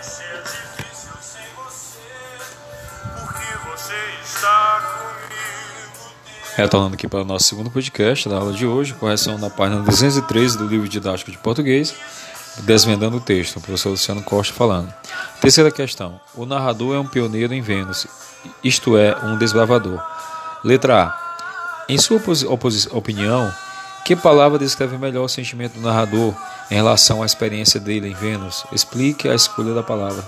vai ser difícil sem você, porque você está comigo. Retornando aqui para o nosso segundo podcast da aula de hoje, correção na página 213 do livro didático de português, desvendando o texto, o professor Luciano Costa falando. Terceira questão: o narrador é um pioneiro em Vênus, isto é, um desbravador. Letra A. Em sua opinião, que palavra descreve melhor o sentimento do narrador em relação à experiência dele em Vênus? Explique a escolha da palavra.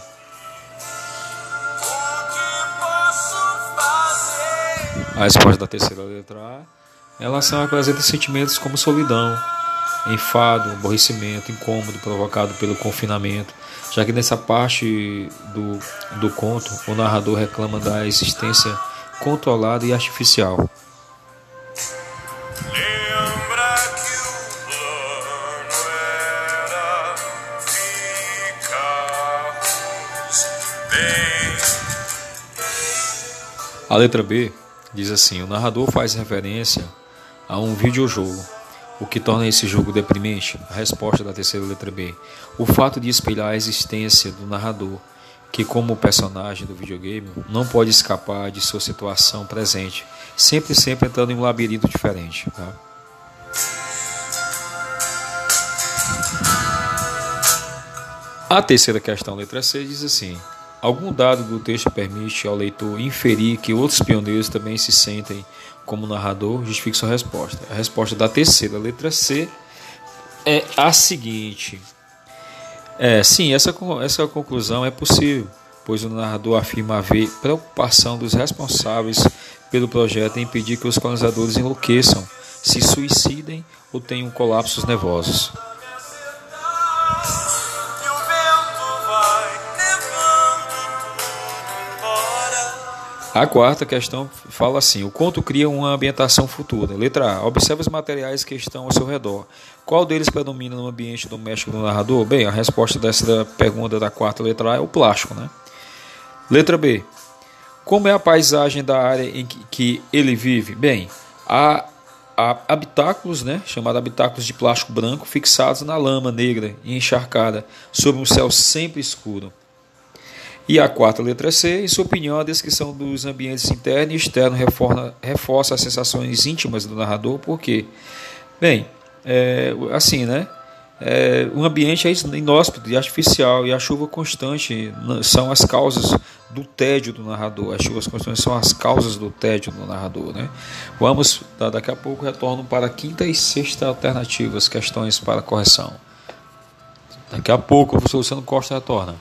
A resposta da terceira letra A em relação apresenta sentimentos como solidão, enfado, aborrecimento, incômodo provocado pelo confinamento, já que nessa parte do, do conto o narrador reclama da existência controlada e artificial. A letra B diz assim: o narrador faz referência a um videojogo. O que torna esse jogo deprimente? A resposta da terceira letra B. O fato de espelhar a existência do narrador, que, como personagem do videogame, não pode escapar de sua situação presente, sempre, sempre entrando em um labirinto diferente. Tá? A terceira questão, letra C, diz assim: Algum dado do texto permite ao leitor inferir que outros pioneiros também se sentem como narrador? Justifique sua resposta. A resposta da terceira, letra C, é a seguinte: é, sim, essa, essa conclusão é possível, pois o narrador afirma haver preocupação dos responsáveis pelo projeto em impedir que os colonizadores enlouqueçam, se suicidem ou tenham colapsos nervosos. A quarta questão fala assim: o conto cria uma ambientação futura. Letra A. Observe os materiais que estão ao seu redor. Qual deles predomina no ambiente doméstico do narrador? Bem, a resposta dessa pergunta da quarta letra A é o plástico, né? Letra B. Como é a paisagem da área em que, ele vive? Bem, há, há habitáculos, né, chamados habitáculos de plástico branco, fixados na lama negra e encharcada, sob um céu sempre escuro. E a quarta letra C, em sua opinião, a descrição dos ambientes interno e externo reforça, as sensações íntimas do narrador, porque, bem, é, assim, né? É, o ambiente é inóspito e artificial e a chuva constante são as causas do tédio do narrador. As chuvas constantes são as causas do tédio do narrador, né? Vamos daqui a pouco retorno para a quinta e sexta alternativas, questões para correção. Daqui a pouco o professor Luciano Costa retorna.